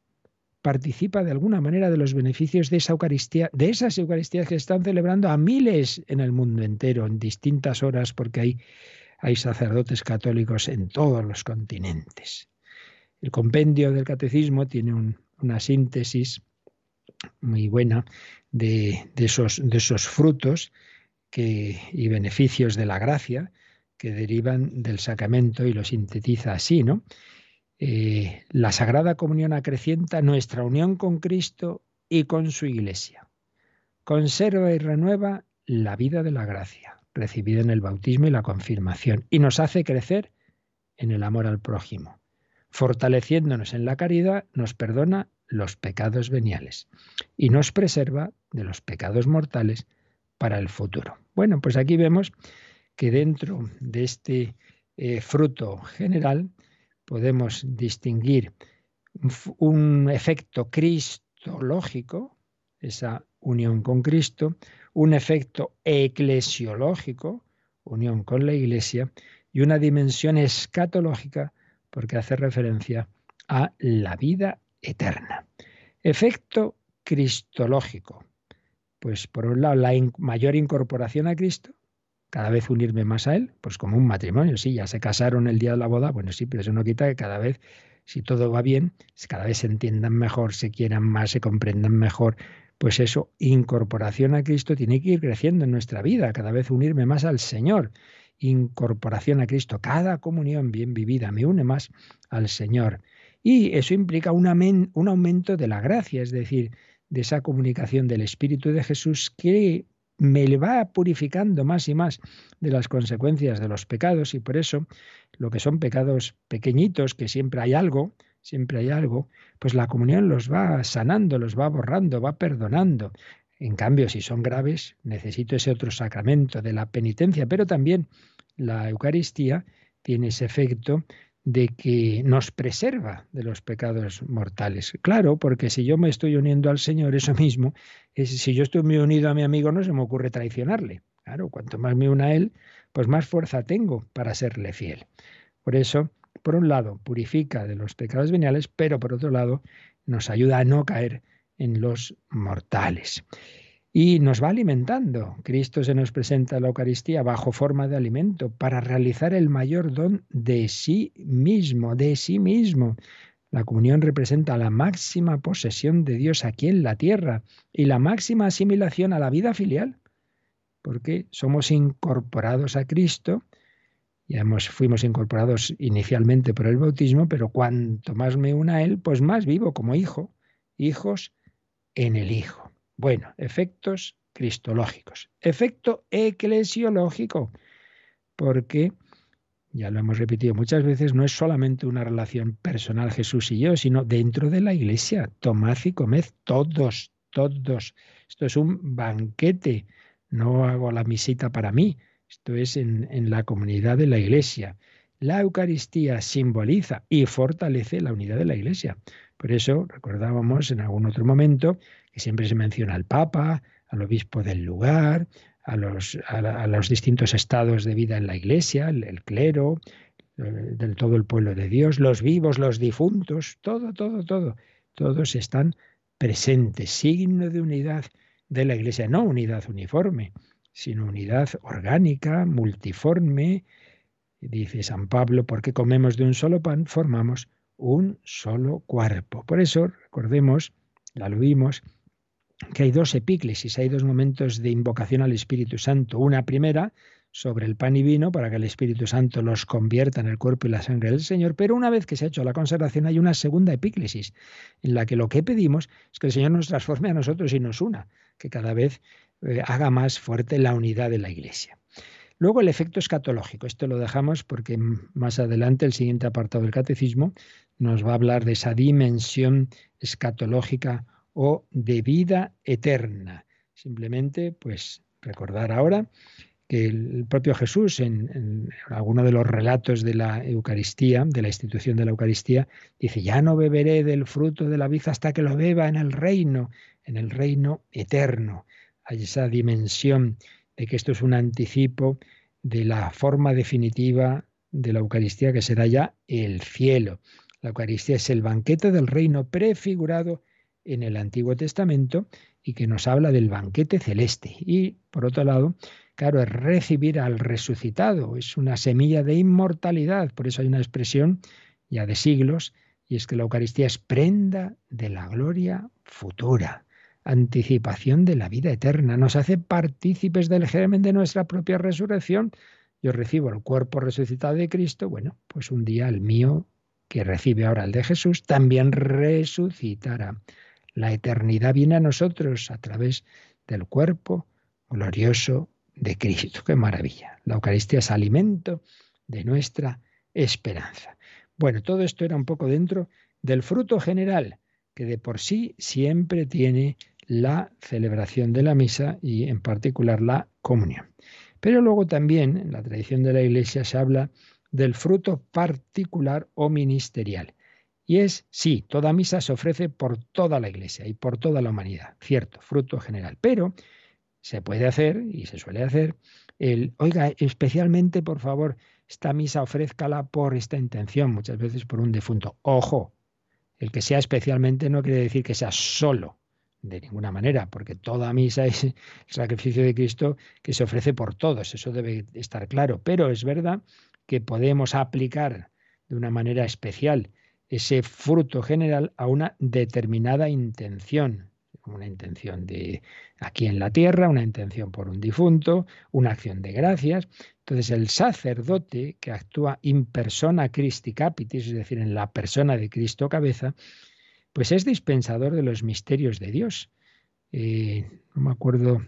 participa de alguna manera de los beneficios de esa Eucaristía, de esas Eucaristías que están celebrando a miles en el mundo entero, en distintas horas, porque hay, hay sacerdotes católicos en todos los continentes. El compendio del catecismo tiene una síntesis muy buena de, esos, de esos frutos que, y beneficios de la gracia que derivan del sacramento y lo sintetiza así, ¿no? Eh, la Sagrada Comunión acrecienta nuestra unión con Cristo y con su Iglesia. Conserva y renueva la vida de la gracia, recibida en el bautismo y la confirmación, y nos hace crecer en el amor al prójimo. Fortaleciéndonos en la caridad, nos perdona los pecados veniales y nos preserva de los pecados mortales para el futuro. Bueno, pues aquí vemos que dentro de este eh, fruto general podemos distinguir un efecto cristológico, esa unión con Cristo, un efecto eclesiológico, unión con la Iglesia, y una dimensión escatológica, porque hace referencia a la vida eterna. Efecto cristológico. Pues por un lado, la mayor incorporación a Cristo, cada vez unirme más a Él, pues como un matrimonio, sí, ya se casaron el día de la boda, bueno, sí, pero eso no quita que cada vez, si todo va bien, cada vez se entiendan mejor, se quieran más, se comprendan mejor, pues eso, incorporación a Cristo tiene que ir creciendo en nuestra vida, cada vez unirme más al Señor. Incorporación a Cristo, cada comunión bien vivida me une más al Señor. Y eso implica un, un aumento de la gracia, es decir, de esa comunicación del Espíritu de Jesús que me va purificando más y más de las consecuencias de los pecados y por eso lo que son pecados pequeñitos, que siempre hay algo, siempre hay algo, pues la comunión los va sanando, los va borrando, va perdonando. En cambio, si son graves, necesito ese otro sacramento de la penitencia, pero también la Eucaristía tiene ese efecto de que nos preserva de los pecados mortales. Claro, porque si yo me estoy uniendo al Señor, eso mismo, es, si yo estoy muy unido a mi amigo, no se me ocurre traicionarle. Claro, cuanto más me una a Él, pues más fuerza tengo para serle fiel. Por eso, por un lado, purifica de los pecados veniales, pero por otro lado, nos ayuda a no caer en los mortales y nos va alimentando. Cristo se nos presenta en la Eucaristía bajo forma de alimento para realizar el mayor don de sí mismo, de sí mismo. La comunión representa la máxima posesión de Dios aquí en la tierra y la máxima asimilación a la vida filial, porque somos incorporados a Cristo, ya fuimos incorporados inicialmente por el bautismo, pero cuanto más me una a Él, pues más vivo como hijo, hijos en el Hijo. Bueno, efectos cristológicos. Efecto eclesiológico, porque, ya lo hemos repetido muchas veces, no es solamente una relación personal Jesús y yo, sino dentro de la iglesia. Tomad y comed todos, todos. Esto es un banquete. No hago la misita para mí. Esto es en, en la comunidad de la iglesia. La Eucaristía simboliza y fortalece la unidad de la iglesia. Por eso recordábamos en algún otro momento siempre se menciona al Papa, al obispo del lugar, a los, a, los distintos estados de vida en la Iglesia, el, clero, eh, del todo el pueblo de Dios, los vivos, los difuntos, todo, todo, todo, todos están presentes, signo de unidad de la Iglesia, no unidad uniforme, sino unidad orgánica, multiforme, Dice San Pablo, porque comemos de un solo pan, formamos un solo cuerpo. Por eso, recordemos, ya lo vimos, que hay dos epíclesis, hay dos momentos de invocación al Espíritu Santo. Una primera sobre el pan y vino para que el Espíritu Santo los convierta en el cuerpo y la sangre del Señor, pero una vez que se ha hecho la consagración hay una segunda epíclesis en la que lo que pedimos es que el Señor nos transforme a nosotros y nos una, que cada vez eh, haga más fuerte la unidad de la Iglesia. Luego el efecto escatológico. Esto lo dejamos porque más adelante el siguiente apartado del catecismo nos va a hablar de esa dimensión escatológica o de vida eterna. Simplemente, pues recordar ahora que el propio Jesús, en, alguno de los relatos de la Eucaristía, de la institución de la Eucaristía, dice, ya no beberé del fruto de la vid hasta que lo beba en el reino, en el reino eterno. Hay esa dimensión de que esto es un anticipo de la forma definitiva de la Eucaristía que será ya el cielo. La Eucaristía es el banquete del reino prefigurado en el Antiguo Testamento y que nos habla del banquete celeste. Y, por otro lado, Claro, es recibir al resucitado, es una semilla de inmortalidad, por eso hay una expresión ya de siglos, y es que la Eucaristía es prenda de la gloria futura, anticipación de la vida eterna, nos hace partícipes del germen de nuestra propia resurrección. Yo recibo el cuerpo resucitado de Cristo, bueno, pues un día el mío, que recibe ahora el de Jesús, también resucitará. La eternidad viene a nosotros a través del cuerpo glorioso de Cristo. Qué maravilla. La Eucaristía es alimento de nuestra esperanza. Bueno, todo esto era un poco dentro del fruto general, que de por sí siempre tiene la celebración de la misa y en particular la comunión. Pero luego también en la tradición de la Iglesia se habla del fruto particular o ministerial. Y es, sí, toda misa se ofrece por toda la Iglesia y por toda la humanidad, cierto, fruto general. Pero se puede hacer y se suele hacer el, oiga, especialmente por favor, esta misa ofrézcala por esta intención, muchas veces por un defunto. Ojo, el que sea especialmente no quiere decir que sea solo, de ninguna manera, porque toda misa [LAUGHS] es el sacrificio de Cristo que se ofrece por todos, eso debe estar claro, pero es verdad que podemos aplicar de una manera especial ese fruto general a una determinada intención una intención de aquí en la tierra, una intención por un difunto, una acción de gracias. Entonces el sacerdote que actúa in persona Christi capitis, es decir, en la persona de Cristo cabeza, pues es dispensador de los misterios de Dios. Eh, no me acuerdo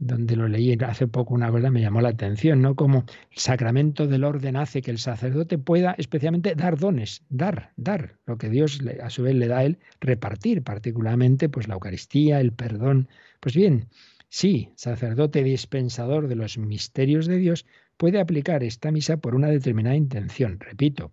donde lo leí hace poco una cosa me llamó la atención, ¿no? Como el sacramento del orden hace que el sacerdote pueda especialmente dar dones, dar, dar, lo que Dios a su vez le da a él, repartir, particularmente pues la Eucaristía, el perdón. Pues bien, sí, sacerdote dispensador de los misterios de Dios puede aplicar esta misa por una determinada intención, repito,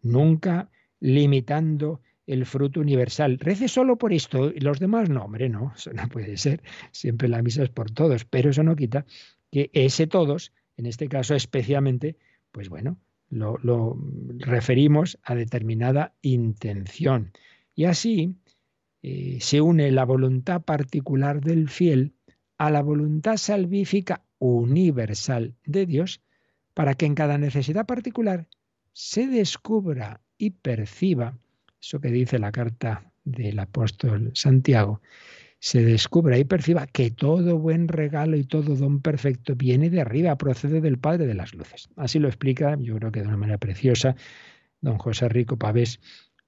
nunca limitando el fruto universal. Rece solo por esto y los demás no, hombre, no, eso no puede ser. Siempre la misa es por todos, pero eso no quita que ese todos, en este caso especialmente, pues bueno, lo, referimos a determinada intención. Y así eh, se une la voluntad particular del fiel a la voluntad salvífica universal de Dios para que en cada necesidad particular se descubra y perciba eso que dice la carta del apóstol Santiago, se descubra y perciba que todo buen regalo y todo don perfecto viene de arriba, procede del Padre de las Luces. Así lo explica, yo creo que de una manera preciosa, don José Rico Pavés,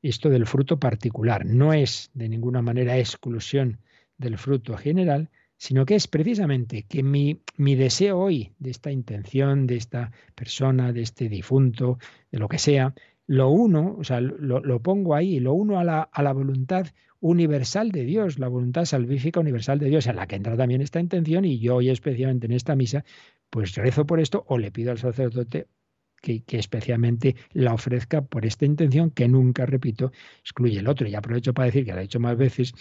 esto del fruto particular. No es de ninguna manera exclusión del fruto general, sino que es precisamente que mi, mi deseo hoy de esta intención, de esta persona, de este difunto, de lo que sea, lo uno, o sea, lo, pongo ahí, lo uno a la, a la, voluntad universal de Dios, la voluntad salvífica universal de Dios, en la que entra también esta intención, y yo hoy especialmente en esta misa, pues rezo por esto o le pido al sacerdote que, que, especialmente la ofrezca por esta intención que nunca, repito, excluye el otro. Y aprovecho para decir que lo he dicho más veces,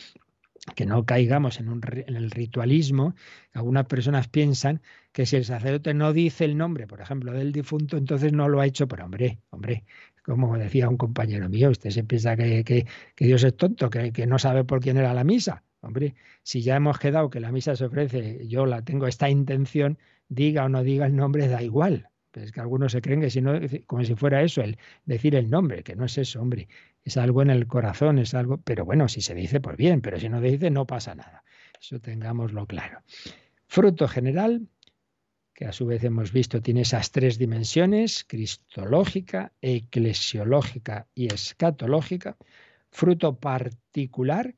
que no caigamos en, un, en, el ritualismo. Algunas personas piensan que si el sacerdote no dice el nombre, por ejemplo, del difunto, entonces no lo ha hecho. Pero hombre, hombre, como decía un compañero mío, usted se piensa que, Dios es tonto, que, no sabe por quién era la misa. Hombre, si ya hemos quedado que la misa se ofrece, yo la tengo esta intención, diga o no diga el nombre, da igual. es que algunos se creen que si no, como si fuera eso, el decir el nombre, que no es eso, hombre. Es algo en el corazón, es algo, pero bueno, si se dice, pues bien, pero si no se dice, no pasa nada. Eso tengámoslo claro. Fruto general, que a su vez hemos visto tiene esas tres dimensiones, cristológica, eclesiológica y escatológica. Fruto particular,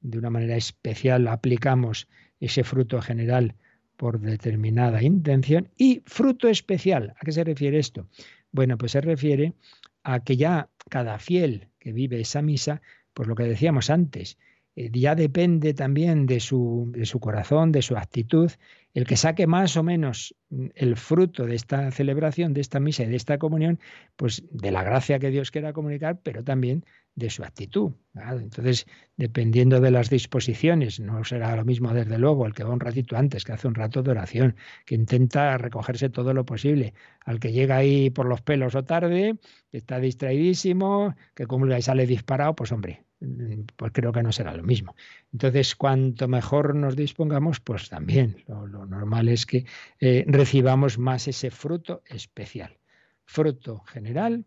de una manera especial aplicamos ese fruto general por determinada intención. Y fruto especial, ¿a qué se refiere esto? Bueno, pues se refiere a que ya cada fiel que vive esa misa, pues lo que decíamos antes, ya depende también de su, de su corazón, de su actitud, el que saque más o menos mm, el fruto de esta celebración, de esta misa y de esta comunión, pues de la gracia que Dios quiera comunicar, pero también de su actitud. Entonces, dependiendo de las disposiciones, no será lo mismo desde luego el que va un ratito antes, que hace un rato de oración, que intenta recogerse todo lo posible, al que llega ahí por los pelos o tarde, que está distraidísimo, que comulga y sale disparado, pues hombre, pues creo que no será lo mismo. Entonces, cuanto mejor nos dispongamos, pues también lo, normal es que eh, recibamos más ese fruto especial. Fruto general,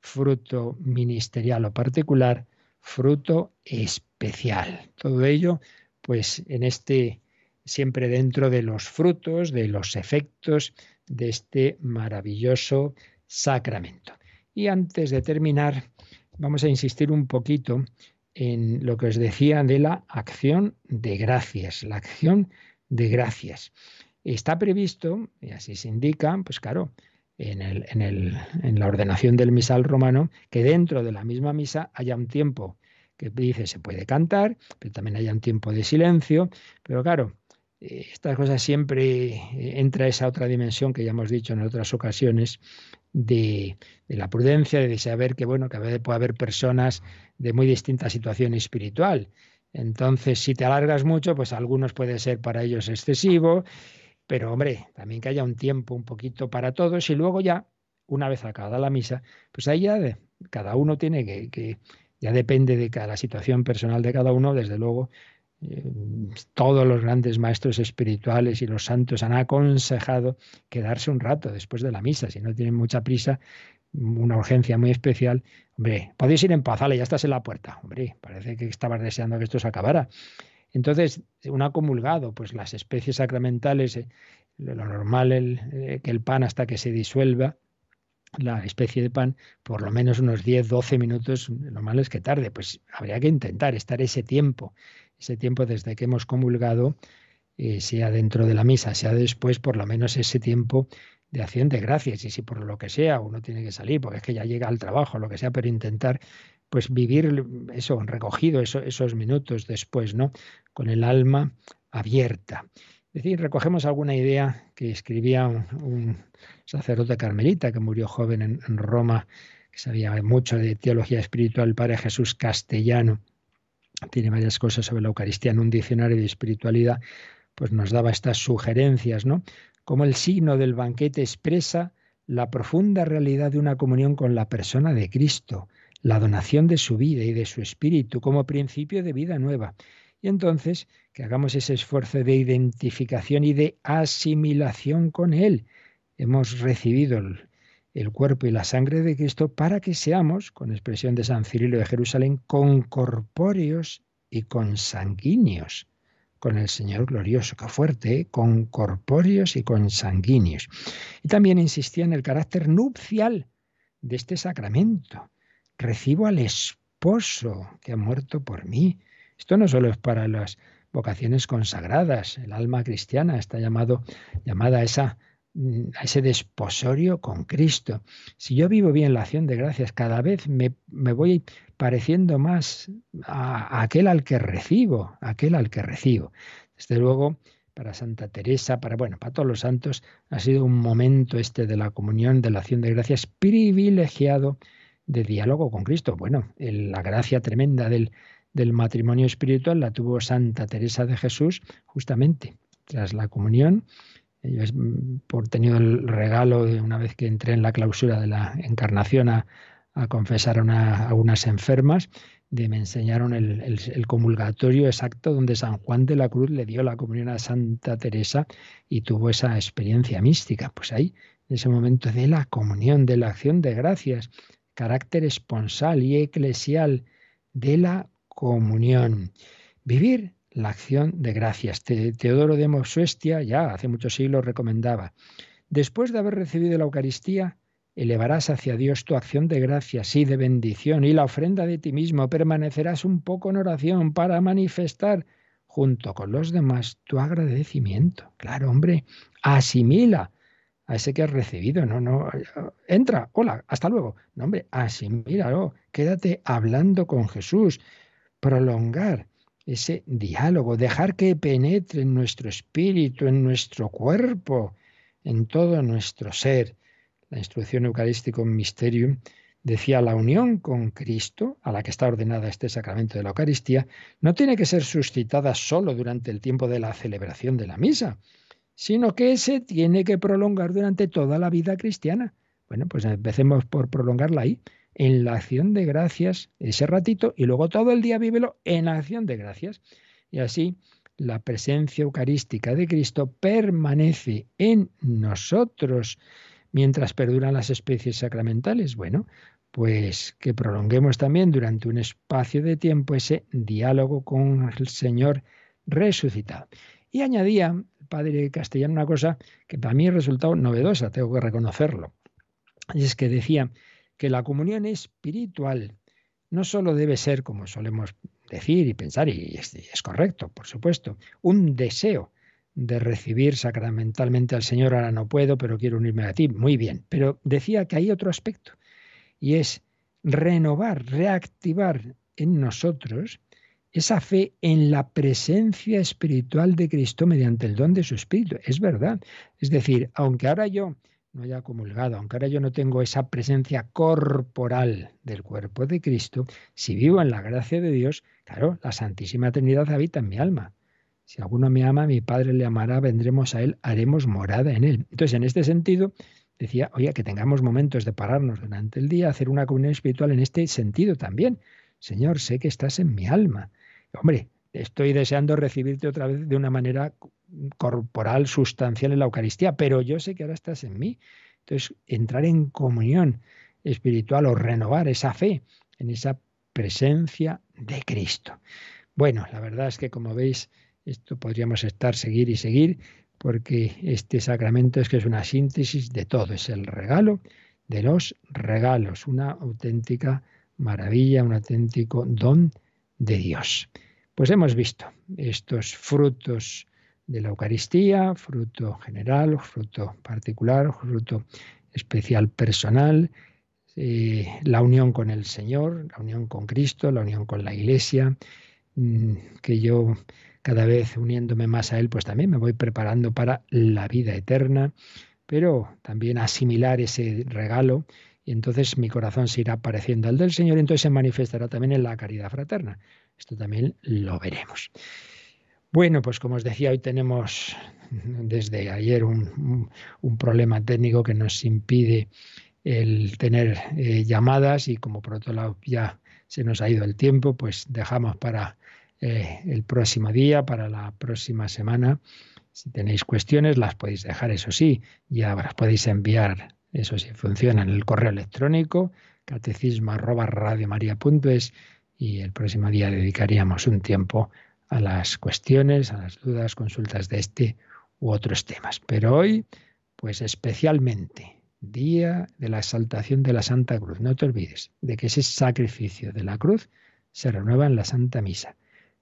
fruto ministerial o particular, fruto especial. Todo ello, pues en este, siempre dentro de los frutos, de los efectos de este maravilloso sacramento. Y antes de terminar, vamos a insistir un poquito en lo que os decía de la acción de gracias, la acción de gracias. Está previsto, y así se indica, pues claro, en, el, en, el, en, la ordenación del misal romano, que dentro de la misma misa haya un tiempo que dice se puede cantar, pero también haya un tiempo de silencio. Pero claro, eh, estas cosas siempre eh, entra esa otra dimensión que ya hemos dicho en otras ocasiones de, la prudencia, de saber que bueno, que puede haber personas de muy distinta situación espiritual. Entonces, si te alargas mucho, pues algunos puede ser para ellos excesivo pero hombre, también que haya un tiempo un poquito para todos y luego ya, una vez acabada la misa, pues ahí ya cada uno tiene que, que, ya depende de cada situación personal de cada uno, desde luego, todos los grandes maestros espirituales y los santos han aconsejado quedarse un rato después de la misa, si no tienen mucha prisa, una urgencia muy especial, hombre, podéis ir en paz, ya estás en la puerta, hombre, parece que estabas deseando que esto se acabara. Entonces, un acumulado, pues las especies sacramentales, eh, lo normal es eh, que el pan hasta que se disuelva, la especie de pan, por lo menos unos 10, 12 minutos, lo normal es que tarde, pues habría que intentar estar ese tiempo, ese tiempo desde que hemos comulgado, eh, sea dentro de la misa, sea después, por lo menos ese tiempo de acción de gracias. Y si por lo que sea uno tiene que salir, porque es que ya llega al trabajo, lo que sea, pero intentar pues vivir eso, recogido esos minutos después, ¿no? Con el alma abierta. Es decir, recogemos alguna idea que escribía un, sacerdote carmelita que murió joven en, Roma, que sabía mucho de teología espiritual, el padre Jesús Castellano. Tiene varias cosas sobre la Eucaristía en un diccionario de espiritualidad, pues nos daba estas sugerencias, ¿no? Como el signo del banquete expresa la profunda realidad de una comunión con la persona de Cristo la donación de su vida y de su espíritu como principio de vida nueva. Y entonces que hagamos ese esfuerzo de identificación y de asimilación con Él. Hemos recibido el, cuerpo y la sangre de Cristo para que seamos, con expresión de San Cirilo de Jerusalén, concorpóreos y consanguíneos con el Señor glorioso. Qué fuerte, ¿eh? concorpóreos y consanguíneos. Y también insistía en el carácter nupcial de este sacramento recibo al esposo que ha muerto por mí. Esto no solo es para las vocaciones consagradas, el alma cristiana está llamado, llamada a, esa, a ese desposorio con Cristo. Si yo vivo bien la acción de gracias, cada vez me, me voy pareciendo más a, a, aquel al que recibo, aquel al que recibo. Desde luego, para Santa Teresa, para bueno, para todos los santos, ha sido un momento este de la comunión, de la acción de gracias privilegiado de diálogo con Cristo. Bueno, la gracia tremenda del, del matrimonio espiritual la tuvo Santa Teresa de Jesús justamente tras la comunión. Yo por tenido el regalo de una vez que entré en la clausura de la encarnación a, confesar a, unas enfermas, de me enseñaron el, el, comulgatorio exacto donde San Juan de la Cruz le dio la comunión a Santa Teresa y tuvo esa experiencia mística. Pues ahí en ese momento de la comunión, de la acción de gracias, carácter esponsal y eclesial de la comunión. Vivir la acción de gracias. Teodoro de Mosuestia ya hace muchos siglos recomendaba, después de haber recibido la Eucaristía, elevarás hacia Dios tu acción de gracias y de bendición y la ofrenda de ti mismo, permanecerás un poco en oración para manifestar junto con los demás tu agradecimiento. Claro, hombre, asimila a ese que has recibido. No, no, entra, hola, hasta luego. No, hombre, asimílalo, quédate hablando con Jesús, prolongar ese diálogo, dejar que penetre en nuestro espíritu, en nuestro cuerpo, en todo nuestro ser. La instrucción eucarística Mysterium decía la unión con Cristo, a la que está ordenada este sacramento de la Eucaristía, no tiene que ser suscitada solo durante el tiempo de la celebración de la misa, sino que se tiene que prolongar durante toda la vida cristiana. Bueno, pues empecemos por prolongarla ahí, en la acción de gracias, ese ratito, y luego todo el día vívelo en la acción de gracias. Y así la presencia eucarística de Cristo permanece en nosotros mientras perduran las especies sacramentales. Bueno, pues que prolonguemos también durante un espacio de tiempo ese diálogo con el Señor resucitado. Y añadía padre castellano una cosa que para mí ha resultado novedosa, tengo que reconocerlo. Y es que decía que la comunión espiritual no solo debe ser, como solemos decir y pensar, y es, es correcto, por supuesto, un deseo de recibir sacramentalmente al Señor, ahora no puedo, pero quiero unirme a ti, muy bien. Pero decía que hay otro aspecto, y es renovar, reactivar en nosotros esa fe en la presencia espiritual de Cristo mediante el don de su Espíritu. Es verdad. Es decir, aunque ahora yo no haya comulgado, aunque ahora yo no tengo esa presencia corporal del cuerpo de Cristo, si vivo en la gracia de Dios, claro, la Santísima Trinidad habita en mi alma. Si alguno me ama, mi Padre le amará, vendremos a Él, haremos morada en Él. Entonces, en este sentido, decía, oye, que tengamos momentos de pararnos durante el día, hacer una comunión espiritual en este sentido también. Señor, sé que estás en mi alma. Hombre, estoy deseando recibirte otra vez de una manera corporal, sustancial en la Eucaristía, pero yo sé que ahora estás en mí. Entonces, entrar en comunión espiritual o renovar esa fe en esa presencia de Cristo. Bueno, la verdad es que como veis, esto podríamos estar, seguir y seguir, porque este sacramento es que es una síntesis de todo, es el regalo de los regalos, una auténtica maravilla, un auténtico don de Dios. Pues hemos visto estos frutos de la Eucaristía, fruto general, fruto particular, fruto especial personal, eh, la unión con el Señor, la unión con Cristo, la unión con la Iglesia, mm, que yo cada vez uniéndome más a Él, pues también me voy preparando para la vida eterna, pero también asimilar ese regalo y entonces mi corazón se irá pareciendo al del Señor y entonces se manifestará también en la caridad fraterna. Esto también lo veremos. Bueno, pues como os decía, hoy tenemos desde ayer un, problema técnico que nos impide el tener eh, llamadas y como por otro lado ya se nos ha ido el tiempo, pues dejamos para eh, el próximo día, para la próxima semana. Si tenéis cuestiones, las podéis dejar, eso sí, ya las podéis enviar, eso sí, funciona en el correo electrónico, catecismo arroba y el próximo día dedicaríamos un tiempo a las cuestiones, a las dudas, consultas de este u otros temas. Pero hoy, pues especialmente, día de la exaltación de la Santa Cruz. No te olvides de que ese sacrificio de la cruz se renueva en la Santa Misa,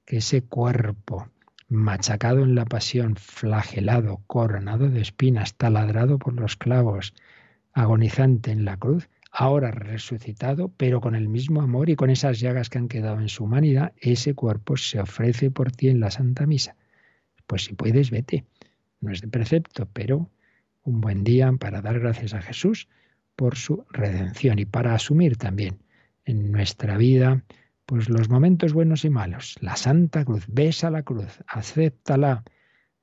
que ese cuerpo machacado en la pasión, flagelado, coronado de espinas, taladrado por los clavos, agonizante en la cruz, ahora resucitado, pero con el mismo amor y con esas llagas que han quedado en su humanidad, ese cuerpo se ofrece por ti en la Santa Misa. Pues si puedes, vete. No es de precepto, pero un buen día para dar gracias a Jesús por su redención y para asumir también en nuestra vida pues los momentos buenos y malos. La Santa Cruz, besa la cruz, acéptala.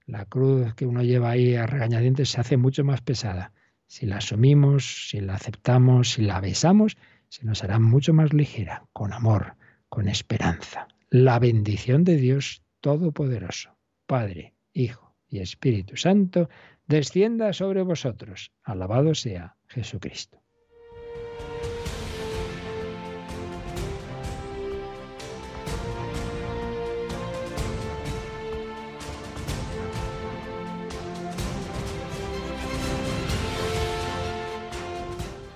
La cruz que uno lleva ahí a regañadientes se hace mucho más pesada si la asumimos, si la aceptamos, si la besamos, se nos hará mucho más ligera, con amor, con esperanza. La bendición de Dios Todopoderoso, Padre, Hijo y Espíritu Santo, descienda sobre vosotros. Alabado sea Jesucristo.